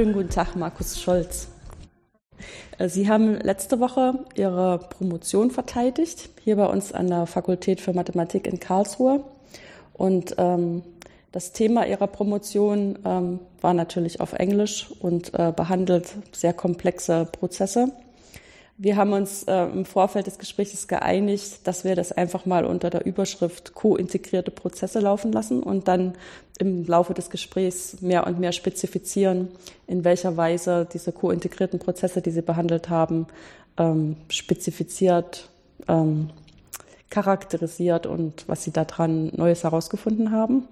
Schönen guten Tag, Markus Scholz. Äh, Sie haben letzte Woche Ihre Promotion verteidigt, hier bei uns an der Fakultät für Mathematik in Karlsruhe. Und ähm, das Thema Ihrer Promotion ähm, war natürlich auf Englisch und äh, behandelt sehr komplexe Prozesse. Wir haben uns äh, im Vorfeld des Gesprächs geeinigt, dass wir das einfach mal unter der Überschrift co-integrierte Prozesse laufen lassen und dann im Laufe des Gesprächs mehr und mehr spezifizieren, in welcher Weise diese co-integrierten Prozesse, die Sie behandelt haben, ähm, spezifiziert, ähm, charakterisiert und was Sie daran Neues herausgefunden haben.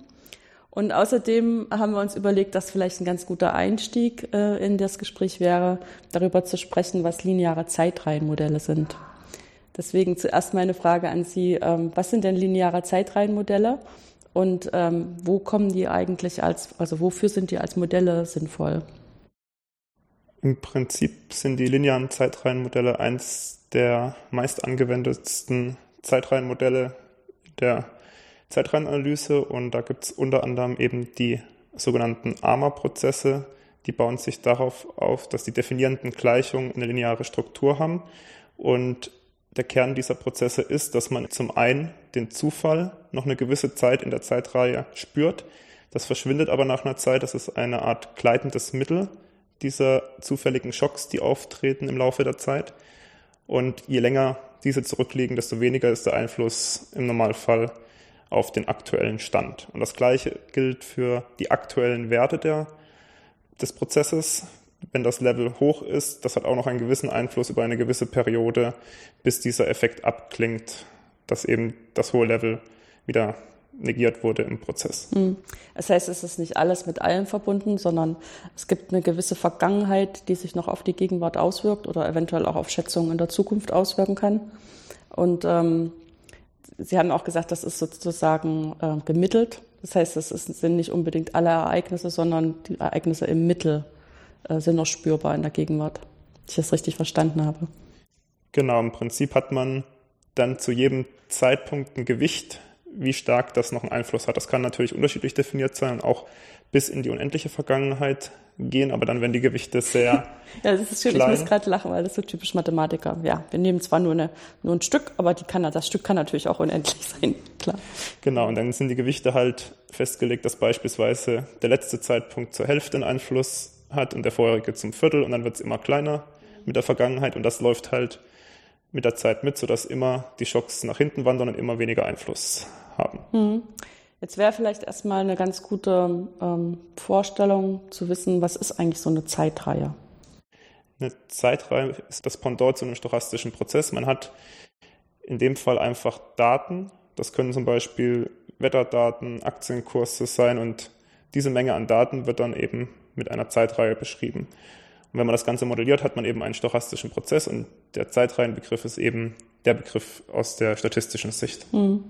Und außerdem haben wir uns überlegt, dass vielleicht ein ganz guter Einstieg äh, in das Gespräch wäre, darüber zu sprechen, was lineare Zeitreihenmodelle sind. Deswegen zuerst meine Frage an Sie. Ähm, was sind denn lineare Zeitreihenmodelle und ähm, wo kommen die eigentlich als, also wofür sind die als Modelle sinnvoll? Im Prinzip sind die linearen Zeitreihenmodelle eins der meist angewendetsten Zeitreihenmodelle der Zeitreihenanalyse und da gibt es unter anderem eben die sogenannten AMA-Prozesse. Die bauen sich darauf auf, dass die definierenden Gleichungen eine lineare Struktur haben und der Kern dieser Prozesse ist, dass man zum einen den Zufall noch eine gewisse Zeit in der Zeitreihe spürt. Das verschwindet aber nach einer Zeit. Das ist eine Art gleitendes Mittel dieser zufälligen Schocks, die auftreten im Laufe der Zeit. Und je länger diese zurückliegen, desto weniger ist der Einfluss im Normalfall auf den aktuellen Stand. Und das Gleiche gilt für die aktuellen Werte der, des Prozesses. Wenn das Level hoch ist, das hat auch noch einen gewissen Einfluss über eine gewisse Periode, bis dieser Effekt abklingt, dass eben das hohe Level wieder negiert wurde im Prozess. Hm. Das heißt, es ist nicht alles mit allem verbunden, sondern es gibt eine gewisse Vergangenheit, die sich noch auf die Gegenwart auswirkt oder eventuell auch auf Schätzungen in der Zukunft auswirken kann. Und ähm, Sie haben auch gesagt, das ist sozusagen äh, gemittelt. Das heißt, es sind nicht unbedingt alle Ereignisse, sondern die Ereignisse im Mittel äh, sind noch spürbar in der Gegenwart. Wenn ich das richtig verstanden habe. Genau, im Prinzip hat man dann zu jedem Zeitpunkt ein Gewicht, wie stark das noch einen Einfluss hat. Das kann natürlich unterschiedlich definiert sein und auch bis in die unendliche Vergangenheit gehen, aber dann werden die Gewichte sehr. ja, das ist schön. Klein. Ich muss gerade lachen, weil das ist so typisch Mathematiker. Ja, wir nehmen zwar nur, eine, nur ein Stück, aber die kann, das Stück kann natürlich auch unendlich sein, klar. Genau, und dann sind die Gewichte halt festgelegt, dass beispielsweise der letzte Zeitpunkt zur Hälfte einen Einfluss hat und der vorherige zum Viertel und dann wird es immer kleiner mit der Vergangenheit und das läuft halt mit der Zeit mit, sodass immer die Schocks nach hinten wandern und immer weniger Einfluss haben. Mhm. Jetzt wäre vielleicht erstmal eine ganz gute ähm, Vorstellung zu wissen, was ist eigentlich so eine Zeitreihe? Eine Zeitreihe ist das Pendant zu einem stochastischen Prozess. Man hat in dem Fall einfach Daten. Das können zum Beispiel Wetterdaten, Aktienkurse sein und diese Menge an Daten wird dann eben mit einer Zeitreihe beschrieben. Und wenn man das Ganze modelliert, hat man eben einen stochastischen Prozess und der Zeitreihenbegriff ist eben der Begriff aus der statistischen Sicht. Mhm.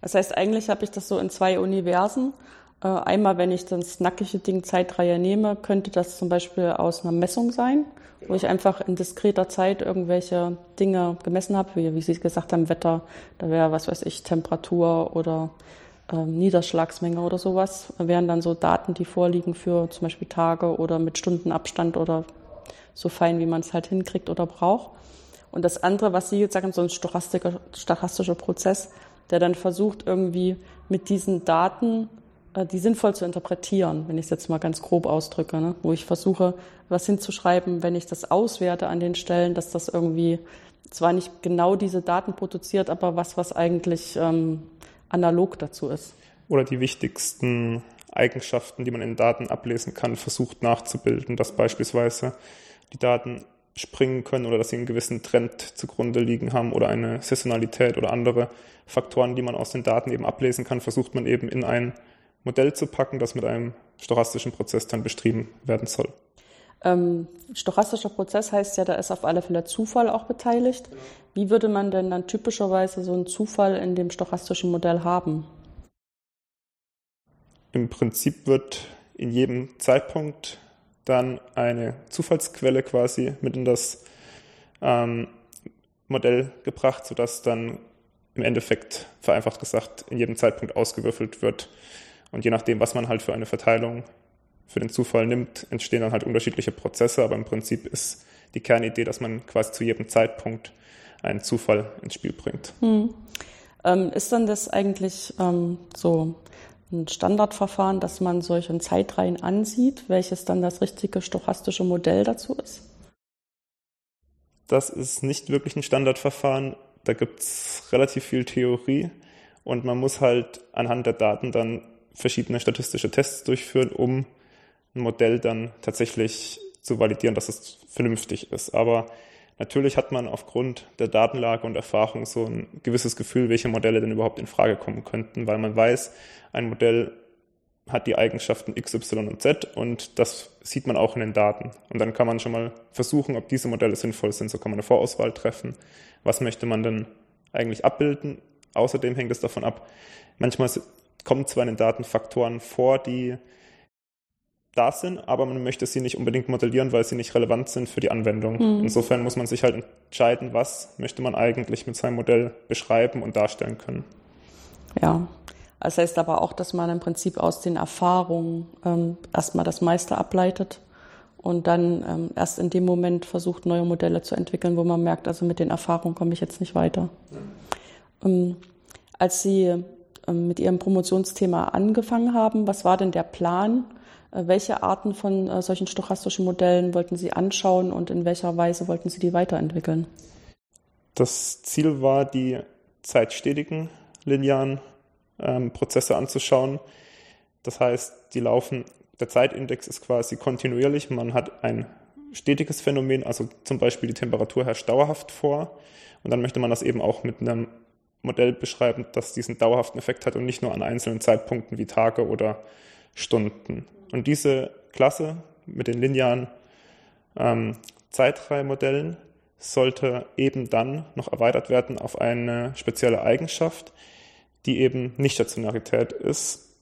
Das heißt, eigentlich habe ich das so in zwei Universen. Äh, einmal, wenn ich das nackige Ding Zeitreihe nehme, könnte das zum Beispiel aus einer Messung sein, wo ich einfach in diskreter Zeit irgendwelche Dinge gemessen habe, wie, wie Sie gesagt haben, Wetter, da wäre, was weiß ich, Temperatur oder Niederschlagsmenge oder sowas, wären dann so Daten, die vorliegen für zum Beispiel Tage oder mit Stundenabstand oder so fein, wie man es halt hinkriegt oder braucht. Und das andere, was Sie jetzt sagen, so ein stochastischer, stochastischer Prozess, der dann versucht, irgendwie mit diesen Daten äh, die sinnvoll zu interpretieren, wenn ich es jetzt mal ganz grob ausdrücke, ne? wo ich versuche, was hinzuschreiben, wenn ich das auswerte an den Stellen, dass das irgendwie zwar nicht genau diese Daten produziert, aber was, was eigentlich ähm, analog dazu ist. Oder die wichtigsten Eigenschaften, die man in Daten ablesen kann, versucht nachzubilden, dass beispielsweise die Daten springen können oder dass sie einen gewissen Trend zugrunde liegen haben oder eine Saisonalität oder andere Faktoren, die man aus den Daten eben ablesen kann, versucht man eben in ein Modell zu packen, das mit einem stochastischen Prozess dann beschrieben werden soll. Ähm, stochastischer Prozess heißt ja, da ist auf alle Fälle Zufall auch beteiligt. Wie würde man denn dann typischerweise so einen Zufall in dem stochastischen Modell haben? Im Prinzip wird in jedem Zeitpunkt dann eine Zufallsquelle quasi mit in das ähm, Modell gebracht, sodass dann im Endeffekt, vereinfacht gesagt, in jedem Zeitpunkt ausgewürfelt wird. Und je nachdem, was man halt für eine Verteilung für den Zufall nimmt, entstehen dann halt unterschiedliche Prozesse, aber im Prinzip ist die Kernidee, dass man quasi zu jedem Zeitpunkt einen Zufall ins Spiel bringt. Hm. Ähm, ist dann das eigentlich ähm, so ein Standardverfahren, dass man solche Zeitreihen ansieht, welches dann das richtige stochastische Modell dazu ist? Das ist nicht wirklich ein Standardverfahren. Da gibt es relativ viel Theorie und man muss halt anhand der Daten dann verschiedene statistische Tests durchführen, um ein Modell dann tatsächlich zu validieren, dass es vernünftig ist. Aber natürlich hat man aufgrund der Datenlage und Erfahrung so ein gewisses Gefühl, welche Modelle denn überhaupt in Frage kommen könnten, weil man weiß, ein Modell hat die Eigenschaften X, Y und Z und das sieht man auch in den Daten. Und dann kann man schon mal versuchen, ob diese Modelle sinnvoll sind. So kann man eine Vorauswahl treffen. Was möchte man denn eigentlich abbilden? Außerdem hängt es davon ab, manchmal kommen zwar in den Daten Faktoren vor, die da sind, aber man möchte sie nicht unbedingt modellieren, weil sie nicht relevant sind für die Anwendung. Mhm. Insofern muss man sich halt entscheiden, was möchte man eigentlich mit seinem Modell beschreiben und darstellen können. Ja, das heißt aber auch, dass man im Prinzip aus den Erfahrungen ähm, erstmal das meiste ableitet und dann ähm, erst in dem Moment versucht, neue Modelle zu entwickeln, wo man merkt, also mit den Erfahrungen komme ich jetzt nicht weiter. Ja. Ähm, als Sie ähm, mit Ihrem Promotionsthema angefangen haben, was war denn der Plan? Äh, welche Arten von äh, solchen stochastischen Modellen wollten Sie anschauen und in welcher Weise wollten Sie die weiterentwickeln? Das Ziel war, die zeitstetigen linearen ähm, Prozesse anzuschauen. Das heißt, die laufen, der Zeitindex ist quasi kontinuierlich. Man hat ein stetiges Phänomen, also zum Beispiel die Temperatur herrscht dauerhaft vor. Und dann möchte man das eben auch mit einem Modell beschreiben, das diesen dauerhaften Effekt hat und nicht nur an einzelnen Zeitpunkten wie Tage oder Stunden. Und diese Klasse mit den linearen ähm, Zeitreihenmodellen sollte eben dann noch erweitert werden auf eine spezielle Eigenschaft, die eben Nicht-Stationarität ist.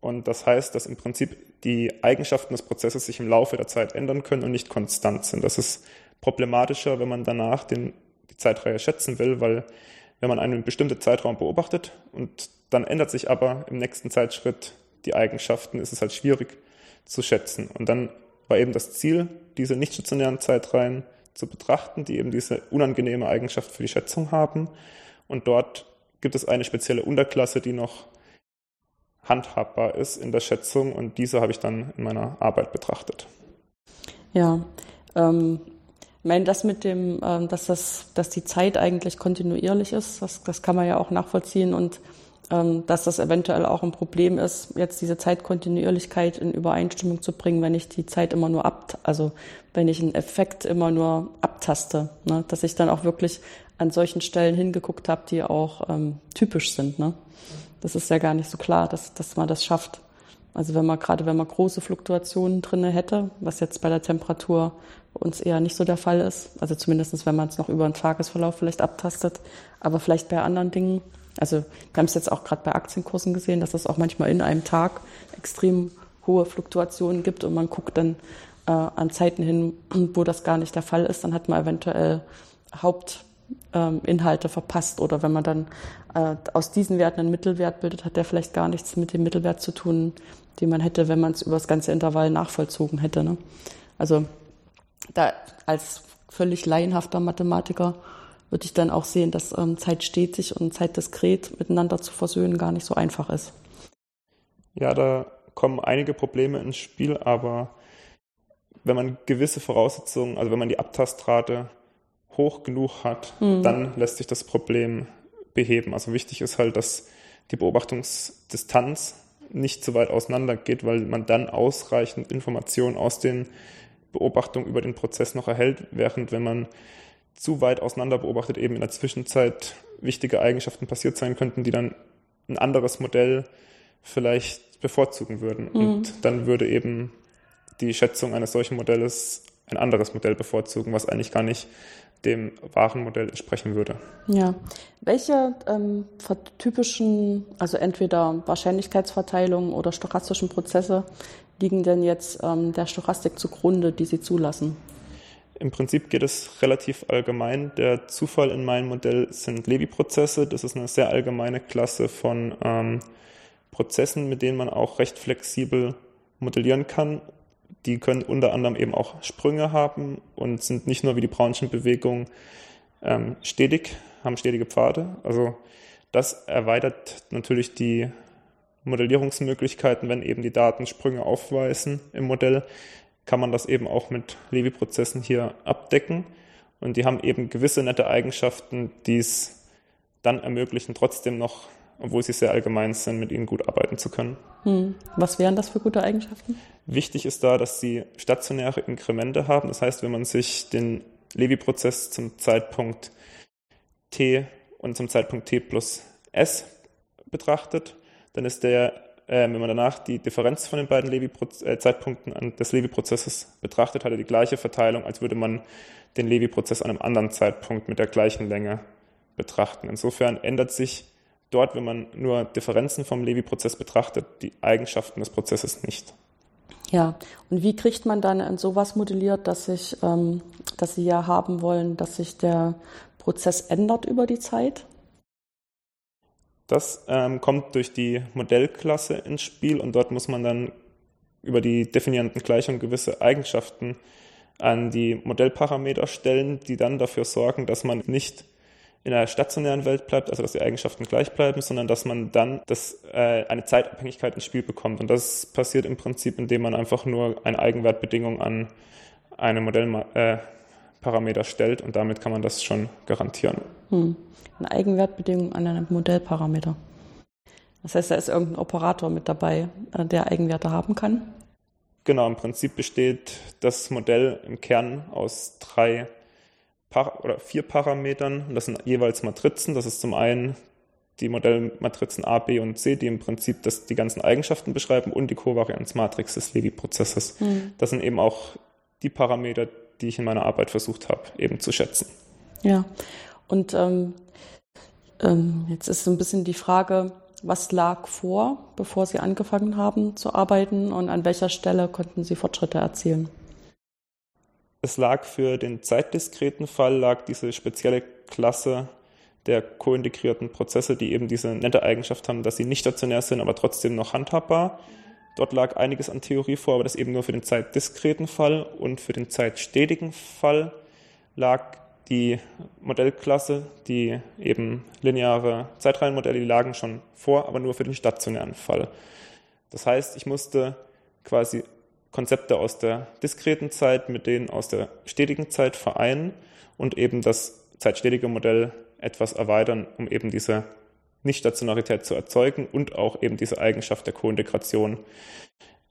Und das heißt, dass im Prinzip die Eigenschaften des Prozesses sich im Laufe der Zeit ändern können und nicht konstant sind. Das ist problematischer, wenn man danach den, die Zeitreihe schätzen will, weil wenn man einen bestimmten Zeitraum beobachtet und dann ändert sich aber im nächsten Zeitschritt die Eigenschaften, ist es halt schwierig zu schätzen. Und dann war eben das Ziel, diese nicht stationären Zeitreihen zu betrachten, die eben diese unangenehme Eigenschaft für die Schätzung haben. Und dort gibt es eine spezielle Unterklasse, die noch handhabbar ist in der Schätzung und diese habe ich dann in meiner Arbeit betrachtet. Ja, ähm, ich meine, das mit dem, ähm, dass, das, dass die Zeit eigentlich kontinuierlich ist, das, das kann man ja auch nachvollziehen und dass das eventuell auch ein Problem ist, jetzt diese Zeitkontinuierlichkeit in Übereinstimmung zu bringen, wenn ich die Zeit immer nur ab, also wenn ich einen Effekt immer nur abtaste, ne? dass ich dann auch wirklich an solchen Stellen hingeguckt habe, die auch ähm, typisch sind. Ne? Das ist ja gar nicht so klar, dass, dass man das schafft. Also wenn man gerade wenn man große Fluktuationen drinne hätte, was jetzt bei der Temperatur uns eher nicht so der Fall ist, also zumindestens wenn man es noch über einen Tagesverlauf vielleicht abtastet, aber vielleicht bei anderen Dingen, also wir haben es jetzt auch gerade bei Aktienkursen gesehen, dass es auch manchmal in einem Tag extrem hohe Fluktuationen gibt und man guckt dann äh, an Zeiten hin, wo das gar nicht der Fall ist, dann hat man eventuell Hauptinhalte ähm, verpasst oder wenn man dann äh, aus diesen Werten einen Mittelwert bildet, hat der vielleicht gar nichts mit dem Mittelwert zu tun, den man hätte, wenn man es über das ganze Intervall nachvollzogen hätte. Ne? Also da als völlig laienhafter Mathematiker würde ich dann auch sehen, dass ähm, Zeit stetig und Zeit diskret miteinander zu versöhnen gar nicht so einfach ist. Ja, da kommen einige Probleme ins Spiel, aber wenn man gewisse Voraussetzungen, also wenn man die Abtastrate hoch genug hat, mhm. dann lässt sich das Problem beheben. Also wichtig ist halt, dass die Beobachtungsdistanz nicht zu weit auseinander geht, weil man dann ausreichend Informationen aus den Beobachtungen über den Prozess noch erhält, während wenn man zu weit auseinander beobachtet, eben in der Zwischenzeit wichtige Eigenschaften passiert sein könnten, die dann ein anderes Modell vielleicht bevorzugen würden. Mhm. Und dann würde eben die Schätzung eines solchen Modells ein anderes Modell bevorzugen, was eigentlich gar nicht dem wahren Modell entsprechen würde. Ja. Welche ähm, typischen, also entweder Wahrscheinlichkeitsverteilungen oder stochastischen Prozesse liegen denn jetzt ähm, der Stochastik zugrunde, die Sie zulassen? Im Prinzip geht es relativ allgemein. Der Zufall in meinem Modell sind Levi-Prozesse. Das ist eine sehr allgemeine Klasse von ähm, Prozessen, mit denen man auch recht flexibel modellieren kann. Die können unter anderem eben auch Sprünge haben und sind nicht nur wie die Brownschen Bewegungen ähm, stetig, haben stetige Pfade. Also das erweitert natürlich die Modellierungsmöglichkeiten, wenn eben die Daten Sprünge aufweisen im Modell, kann man das eben auch mit Levi-Prozessen hier abdecken. Und die haben eben gewisse nette Eigenschaften, die es dann ermöglichen, trotzdem noch, obwohl sie sehr allgemein sind, mit ihnen gut arbeiten zu können. Hm. Was wären das für gute Eigenschaften? Wichtig ist da, dass sie stationäre Inkremente haben. Das heißt, wenn man sich den Levi-Prozess zum Zeitpunkt t und zum Zeitpunkt t plus s betrachtet, dann ist der, äh, wenn man danach die Differenz von den beiden Levi äh, Zeitpunkten des Levi-Prozesses betrachtet, hat er die gleiche Verteilung, als würde man den Levi-Prozess an einem anderen Zeitpunkt mit der gleichen Länge betrachten. Insofern ändert sich dort, wenn man nur Differenzen vom Levi-Prozess betrachtet, die Eigenschaften des Prozesses nicht. Ja, und wie kriegt man dann sowas modelliert, dass sich, ähm, dass Sie ja haben wollen, dass sich der Prozess ändert über die Zeit? Das ähm, kommt durch die Modellklasse ins Spiel und dort muss man dann über die definierenden Gleichungen gewisse Eigenschaften an die Modellparameter stellen, die dann dafür sorgen, dass man nicht in der stationären Welt bleibt, also dass die Eigenschaften gleich bleiben, sondern dass man dann das, äh, eine Zeitabhängigkeit ins Spiel bekommt. Und das passiert im Prinzip, indem man einfach nur eine Eigenwertbedingung an eine Modellparameter äh, stellt und damit kann man das schon garantieren. Hm. Eine Eigenwertbedingung an einem Modellparameter. Das heißt, da ist irgendein Operator mit dabei, äh, der Eigenwerte haben kann. Genau, im Prinzip besteht das Modell im Kern aus drei oder vier Parametern. das sind jeweils Matrizen. Das ist zum einen die Modellmatrizen A, B und C, die im Prinzip das, die ganzen Eigenschaften beschreiben und die Kovarianzmatrix des Levi-Prozesses. Mhm. Das sind eben auch die Parameter, die ich in meiner Arbeit versucht habe, eben zu schätzen. Ja, und ähm, ähm, jetzt ist so ein bisschen die Frage, was lag vor, bevor Sie angefangen haben zu arbeiten und an welcher Stelle konnten Sie Fortschritte erzielen? Es lag für den zeitdiskreten Fall, lag diese spezielle Klasse der kointegrierten Prozesse, die eben diese nette Eigenschaft haben, dass sie nicht stationär sind, aber trotzdem noch handhabbar. Dort lag einiges an Theorie vor, aber das eben nur für den zeitdiskreten Fall und für den zeitstetigen Fall lag die Modellklasse, die eben lineare Zeitreihenmodelle, die lagen schon vor, aber nur für den stationären Fall. Das heißt, ich musste quasi Konzepte aus der diskreten Zeit mit denen aus der stetigen Zeit vereinen und eben das zeitstetige Modell etwas erweitern, um eben diese Nichtstationarität zu erzeugen und auch eben diese Eigenschaft der Kointegration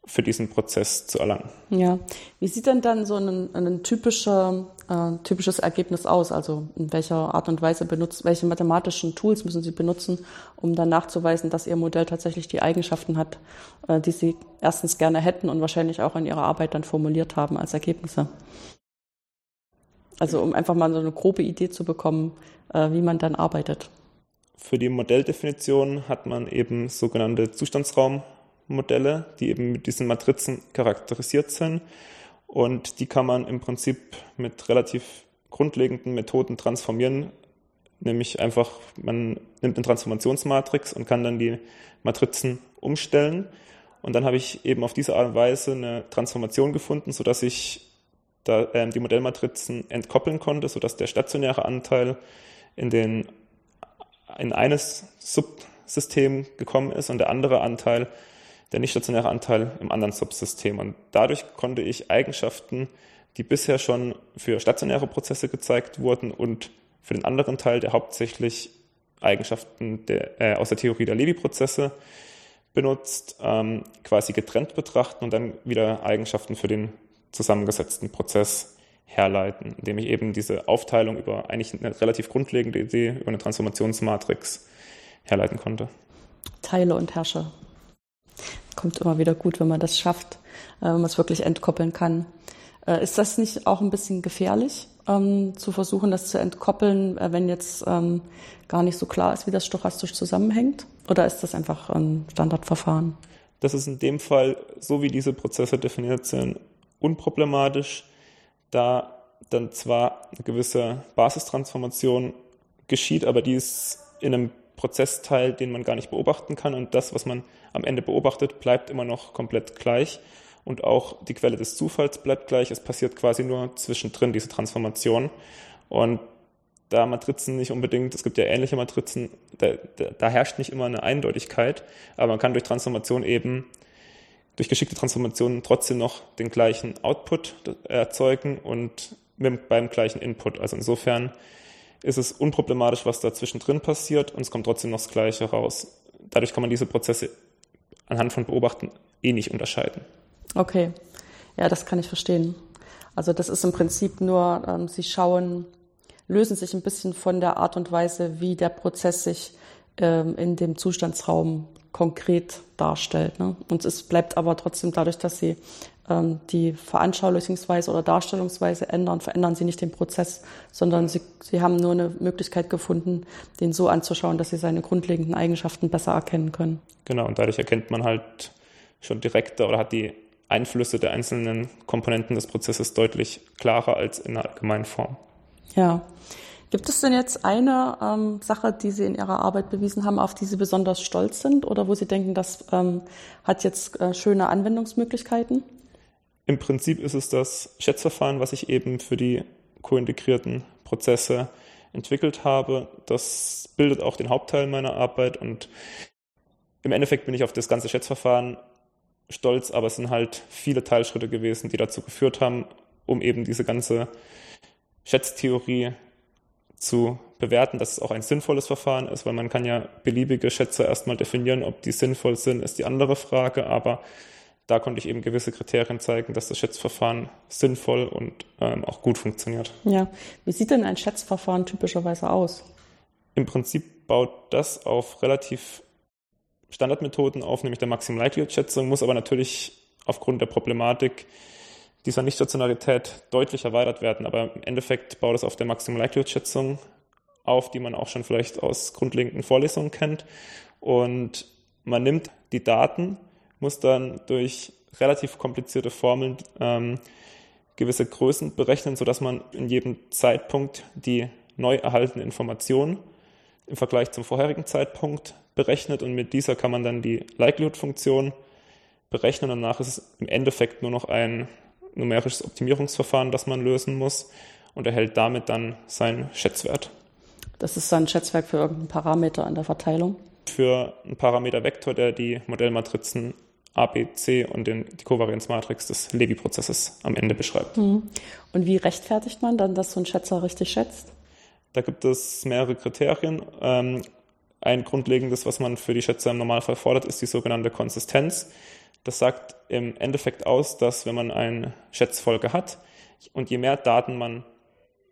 für diesen Prozess zu erlangen. Ja, wie sieht denn dann so ein, ein typischer, äh, typisches Ergebnis aus? Also in welcher Art und Weise benutzt, welche mathematischen Tools müssen Sie benutzen, um dann nachzuweisen, dass Ihr Modell tatsächlich die Eigenschaften hat, äh, die Sie erstens gerne hätten und wahrscheinlich auch in Ihrer Arbeit dann formuliert haben als Ergebnisse? Also um einfach mal so eine grobe Idee zu bekommen, äh, wie man dann arbeitet. Für die Modelldefinition hat man eben sogenannte Zustandsraum Modelle, die eben mit diesen Matrizen charakterisiert sind. Und die kann man im Prinzip mit relativ grundlegenden Methoden transformieren, nämlich einfach, man nimmt eine Transformationsmatrix und kann dann die Matrizen umstellen. Und dann habe ich eben auf diese Art und Weise eine Transformation gefunden, sodass ich da, äh, die Modellmatrizen entkoppeln konnte, sodass der stationäre Anteil in, den, in eines Subsystem gekommen ist und der andere Anteil der nicht stationäre Anteil im anderen Subsystem. Und dadurch konnte ich Eigenschaften, die bisher schon für stationäre Prozesse gezeigt wurden und für den anderen Teil, der hauptsächlich Eigenschaften der, äh, aus der Theorie der Levi-Prozesse benutzt, ähm, quasi getrennt betrachten und dann wieder Eigenschaften für den zusammengesetzten Prozess herleiten, indem ich eben diese Aufteilung über eigentlich eine relativ grundlegende Idee über eine Transformationsmatrix herleiten konnte. Teile und Herrsche kommt immer wieder gut, wenn man das schafft, äh, wenn man es wirklich entkoppeln kann. Äh, ist das nicht auch ein bisschen gefährlich, ähm, zu versuchen, das zu entkoppeln, äh, wenn jetzt ähm, gar nicht so klar ist, wie das stochastisch zusammenhängt? Oder ist das einfach ein Standardverfahren? Das ist in dem Fall, so wie diese Prozesse definiert sind, unproblematisch, da dann zwar eine gewisse Basistransformation geschieht, aber die ist in einem Prozessteil, den man gar nicht beobachten kann. Und das, was man am Ende beobachtet, bleibt immer noch komplett gleich. Und auch die Quelle des Zufalls bleibt gleich. Es passiert quasi nur zwischendrin diese Transformation. Und da Matrizen nicht unbedingt, es gibt ja ähnliche Matrizen, da, da, da herrscht nicht immer eine Eindeutigkeit, aber man kann durch Transformation eben durch geschickte Transformationen trotzdem noch den gleichen Output erzeugen und mit, beim gleichen Input. Also insofern ist es unproblematisch, was da zwischendrin passiert und es kommt trotzdem noch das Gleiche raus. Dadurch kann man diese Prozesse anhand von Beobachten eh nicht unterscheiden. Okay, ja, das kann ich verstehen. Also das ist im Prinzip nur, ähm, Sie schauen, lösen sich ein bisschen von der Art und Weise, wie der Prozess sich ähm, in dem Zustandsraum konkret darstellt. Ne? Und es bleibt aber trotzdem dadurch, dass Sie ähm, die Veranschaulichungsweise oder Darstellungsweise ändern, verändern Sie nicht den Prozess, sondern Sie, Sie haben nur eine Möglichkeit gefunden, den so anzuschauen, dass Sie seine grundlegenden Eigenschaften besser erkennen können. Genau, und dadurch erkennt man halt schon direkter oder hat die Einflüsse der einzelnen Komponenten des Prozesses deutlich klarer als in der allgemeinen Form. Ja. Gibt es denn jetzt eine ähm, Sache, die Sie in Ihrer Arbeit bewiesen haben, auf die Sie besonders stolz sind oder wo Sie denken, das ähm, hat jetzt äh, schöne Anwendungsmöglichkeiten? Im Prinzip ist es das Schätzverfahren, was ich eben für die kointegrierten Prozesse entwickelt habe. Das bildet auch den Hauptteil meiner Arbeit und im Endeffekt bin ich auf das ganze Schätzverfahren stolz, aber es sind halt viele Teilschritte gewesen, die dazu geführt haben, um eben diese ganze Schätztheorie zu bewerten, dass es auch ein sinnvolles Verfahren ist, weil man kann ja beliebige Schätze erstmal definieren, ob die sinnvoll sind, ist die andere Frage, aber da konnte ich eben gewisse Kriterien zeigen, dass das Schätzverfahren sinnvoll und ähm, auch gut funktioniert. Ja, wie sieht denn ein Schätzverfahren typischerweise aus? Im Prinzip baut das auf relativ Standardmethoden auf, nämlich der Maximum Likelihood-Schätzung, muss aber natürlich aufgrund der Problematik dieser Nichtstationarität deutlich erweitert werden. Aber im Endeffekt baut es auf der Maximum Likelihood-Schätzung auf, die man auch schon vielleicht aus grundlegenden Vorlesungen kennt. Und man nimmt die Daten, muss dann durch relativ komplizierte Formeln ähm, gewisse Größen berechnen, sodass man in jedem Zeitpunkt die neu erhaltene Information im Vergleich zum vorherigen Zeitpunkt berechnet und mit dieser kann man dann die Likelihood-Funktion berechnen. Danach ist es im Endeffekt nur noch ein numerisches Optimierungsverfahren, das man lösen muss und erhält damit dann seinen Schätzwert. Das ist ein Schätzwert für irgendeinen Parameter an der Verteilung? Für einen Parametervektor, der die Modellmatrizen A, B, C und den, die Kovarianzmatrix des Levi-Prozesses am Ende beschreibt. Mhm. Und wie rechtfertigt man dann, dass so ein Schätzer richtig schätzt? Da gibt es mehrere Kriterien. Ähm, ein grundlegendes, was man für die Schätzer im Normalfall fordert, ist die sogenannte Konsistenz. Das sagt im Endeffekt aus, dass wenn man eine Schätzfolge hat und je mehr Daten man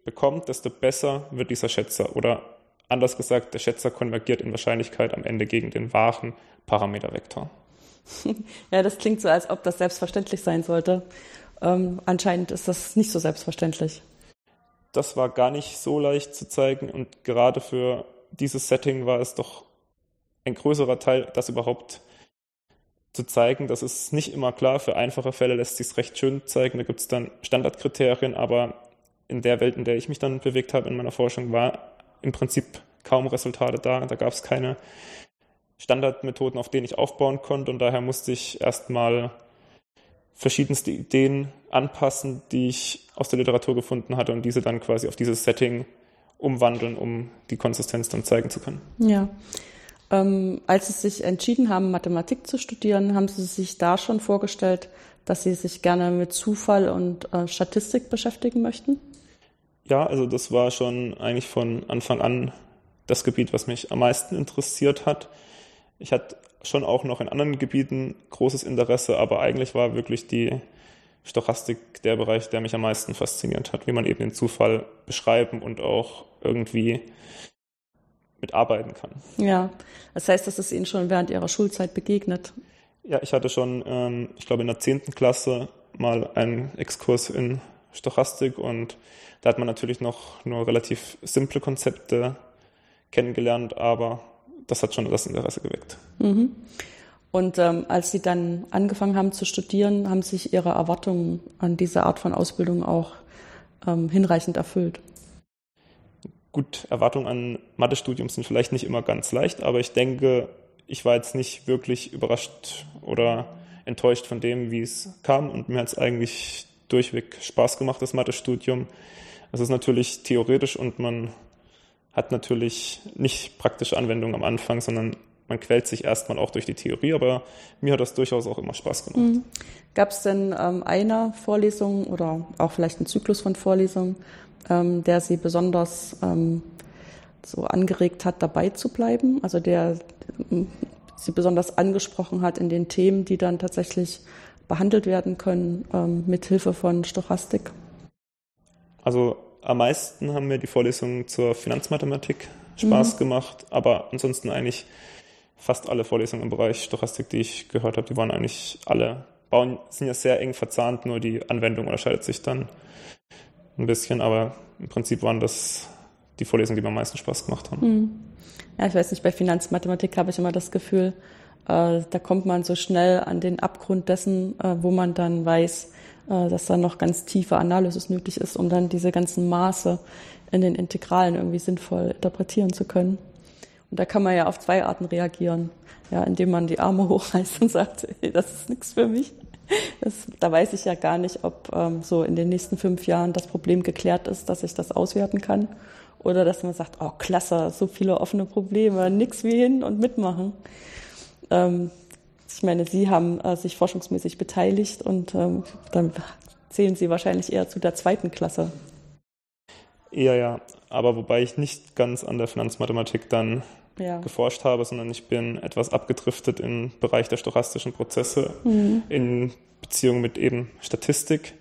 bekommt, desto besser wird dieser Schätzer. Oder anders gesagt, der Schätzer konvergiert in Wahrscheinlichkeit am Ende gegen den wahren Parametervektor. Ja, das klingt so, als ob das selbstverständlich sein sollte. Ähm, anscheinend ist das nicht so selbstverständlich. Das war gar nicht so leicht zu zeigen und gerade für dieses Setting war es doch ein größerer Teil, das überhaupt zu zeigen. Das ist nicht immer klar. Für einfache Fälle lässt sich es recht schön zeigen. Da gibt es dann Standardkriterien, aber in der Welt, in der ich mich dann bewegt habe in meiner Forschung, war im Prinzip kaum Resultate da. Da gab es keine Standardmethoden, auf denen ich aufbauen konnte. Und daher musste ich erstmal verschiedenste Ideen anpassen, die ich aus der Literatur gefunden hatte und diese dann quasi auf dieses Setting umwandeln, um die Konsistenz dann zeigen zu können. Ja. Ähm, als Sie sich entschieden haben, Mathematik zu studieren, haben Sie sich da schon vorgestellt, dass Sie sich gerne mit Zufall und äh, Statistik beschäftigen möchten? Ja, also das war schon eigentlich von Anfang an das Gebiet, was mich am meisten interessiert hat. Ich hatte schon auch noch in anderen Gebieten großes Interesse, aber eigentlich war wirklich die Stochastik der Bereich, der mich am meisten fasziniert hat, wie man eben den Zufall beschreiben und auch irgendwie mitarbeiten kann. Ja, das heißt, das ist Ihnen schon während Ihrer Schulzeit begegnet. Ja, ich hatte schon, ähm, ich glaube, in der zehnten Klasse mal einen Exkurs in Stochastik und da hat man natürlich noch nur relativ simple Konzepte kennengelernt, aber das hat schon das Interesse geweckt. Mhm. Und ähm, als Sie dann angefangen haben zu studieren, haben sich Ihre Erwartungen an diese Art von Ausbildung auch ähm, hinreichend erfüllt? Gut, Erwartungen an Mathestudium sind vielleicht nicht immer ganz leicht, aber ich denke, ich war jetzt nicht wirklich überrascht oder enttäuscht von dem, wie es kam und mir hat es eigentlich durchweg Spaß gemacht, das Mathestudium. Es ist natürlich theoretisch und man hat natürlich nicht praktische Anwendungen am Anfang, sondern man quält sich erstmal auch durch die Theorie, aber mir hat das durchaus auch immer Spaß gemacht. Mhm. Gab es denn ähm, eine Vorlesung oder auch vielleicht einen Zyklus von Vorlesungen, ähm, der Sie besonders ähm, so angeregt hat, dabei zu bleiben? Also der ähm, Sie besonders angesprochen hat in den Themen, die dann tatsächlich behandelt werden können ähm, mit Hilfe von Stochastik? Also am meisten haben mir die Vorlesungen zur Finanzmathematik Spaß mhm. gemacht, aber ansonsten eigentlich fast alle Vorlesungen im Bereich Stochastik, die ich gehört habe, die waren eigentlich alle, bauen, sind ja sehr eng verzahnt, nur die Anwendung unterscheidet sich dann ein bisschen, aber im Prinzip waren das die Vorlesungen, die mir am meisten Spaß gemacht haben. Mhm. Ja, ich weiß nicht, bei Finanzmathematik habe ich immer das Gefühl, äh, da kommt man so schnell an den Abgrund dessen, äh, wo man dann weiß, äh, dass da noch ganz tiefe Analysis nötig ist, um dann diese ganzen Maße in den Integralen irgendwie sinnvoll interpretieren zu können. Und da kann man ja auf zwei Arten reagieren. Ja, indem man die Arme hochreißt und sagt, hey, das ist nichts für mich. Das, da weiß ich ja gar nicht, ob ähm, so in den nächsten fünf Jahren das Problem geklärt ist, dass ich das auswerten kann. Oder dass man sagt, oh klasse, so viele offene Probleme, nix wie hin und mitmachen. Ähm, ich meine, Sie haben äh, sich forschungsmäßig beteiligt und ähm, dann zählen Sie wahrscheinlich eher zu der zweiten Klasse. Eher ja, aber wobei ich nicht ganz an der Finanzmathematik dann ja. geforscht habe, sondern ich bin etwas abgedriftet im Bereich der stochastischen Prozesse mhm. in Beziehung mit eben Statistik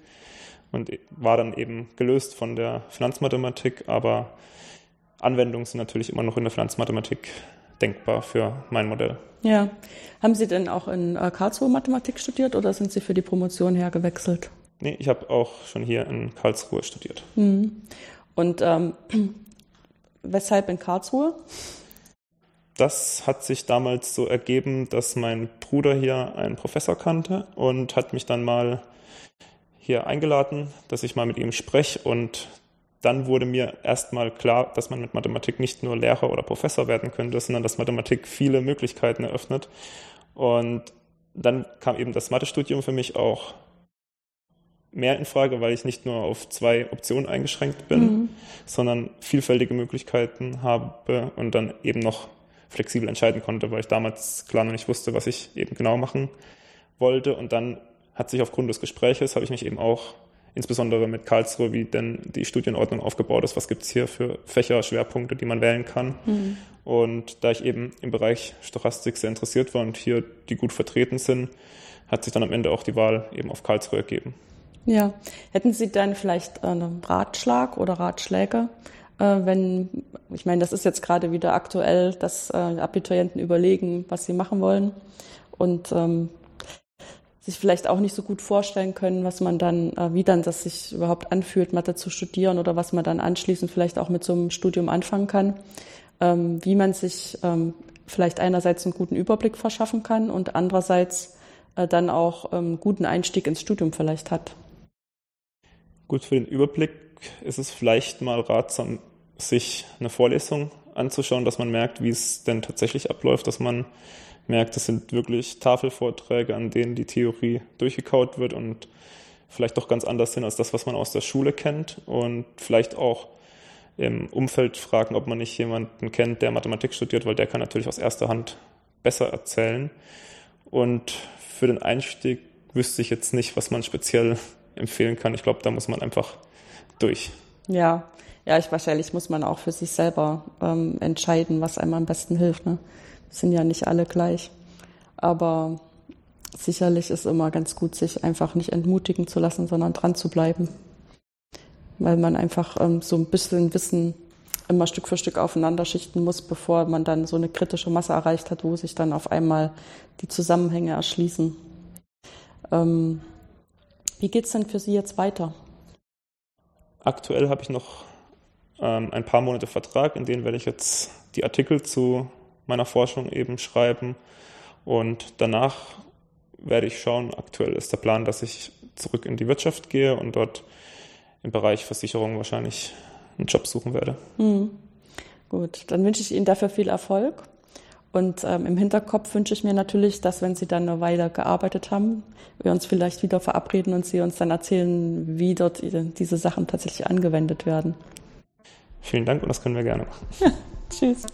und war dann eben gelöst von der Finanzmathematik, aber Anwendungen sind natürlich immer noch in der Finanzmathematik denkbar für mein Modell. Ja. Haben Sie denn auch in äh, Karlsruhe Mathematik studiert oder sind Sie für die Promotion hergewechselt? Nee, ich habe auch schon hier in Karlsruhe studiert. Mhm. Und ähm, weshalb in Karlsruhe? Das hat sich damals so ergeben, dass mein Bruder hier einen Professor kannte und hat mich dann mal hier eingeladen, dass ich mal mit ihm spreche und dann wurde mir erstmal klar, dass man mit Mathematik nicht nur Lehrer oder Professor werden könnte, sondern dass Mathematik viele Möglichkeiten eröffnet. Und dann kam eben das Mathestudium für mich auch mehr in Frage, weil ich nicht nur auf zwei Optionen eingeschränkt bin, mhm. sondern vielfältige Möglichkeiten habe und dann eben noch flexibel entscheiden konnte, weil ich damals klar noch nicht wusste, was ich eben genau machen wollte. Und dann hat sich aufgrund des Gespräches, habe ich mich eben auch insbesondere mit Karlsruhe, wie denn die Studienordnung aufgebaut ist, was gibt es hier für Fächerschwerpunkte, die man wählen kann. Mhm. Und da ich eben im Bereich Stochastik sehr interessiert war und hier die gut vertreten sind, hat sich dann am Ende auch die Wahl eben auf Karlsruhe ergeben. Ja, hätten Sie dann vielleicht einen Ratschlag oder Ratschläge, wenn, ich meine, das ist jetzt gerade wieder aktuell, dass äh, Abiturienten überlegen, was sie machen wollen und ähm, sich vielleicht auch nicht so gut vorstellen können, was man dann, äh, wie dann das sich überhaupt anfühlt, Mathe zu studieren oder was man dann anschließend vielleicht auch mit so einem Studium anfangen kann, ähm, wie man sich ähm, vielleicht einerseits einen guten Überblick verschaffen kann und andererseits äh, dann auch einen ähm, guten Einstieg ins Studium vielleicht hat. Gut, für den Überblick ist es vielleicht mal ratsam, sich eine Vorlesung anzuschauen, dass man merkt, wie es denn tatsächlich abläuft, dass man merkt, das sind wirklich Tafelvorträge, an denen die Theorie durchgekaut wird und vielleicht doch ganz anders sind als das, was man aus der Schule kennt und vielleicht auch im Umfeld fragen, ob man nicht jemanden kennt, der Mathematik studiert, weil der kann natürlich aus erster Hand besser erzählen. Und für den Einstieg wüsste ich jetzt nicht, was man speziell empfehlen kann. Ich glaube, da muss man einfach durch. Ja, ja, ich wahrscheinlich muss man auch für sich selber ähm, entscheiden, was einem am besten hilft. Ne? sind ja nicht alle gleich. Aber sicherlich ist immer ganz gut, sich einfach nicht entmutigen zu lassen, sondern dran zu bleiben. Weil man einfach ähm, so ein bisschen Wissen immer Stück für Stück aufeinander schichten muss, bevor man dann so eine kritische Masse erreicht hat, wo sich dann auf einmal die Zusammenhänge erschließen. Ähm, wie geht's denn für Sie jetzt weiter? Aktuell habe ich noch ähm, ein paar Monate Vertrag, in denen werde ich jetzt die Artikel zu meiner Forschung eben schreiben. Und danach werde ich schauen, aktuell ist der Plan, dass ich zurück in die Wirtschaft gehe und dort im Bereich Versicherung wahrscheinlich einen Job suchen werde. Mhm. Gut, dann wünsche ich Ihnen dafür viel Erfolg. Und ähm, im Hinterkopf wünsche ich mir natürlich, dass wenn Sie dann eine Weile gearbeitet haben, wir uns vielleicht wieder verabreden und Sie uns dann erzählen, wie dort diese Sachen tatsächlich angewendet werden. Vielen Dank und das können wir gerne machen. Tschüss.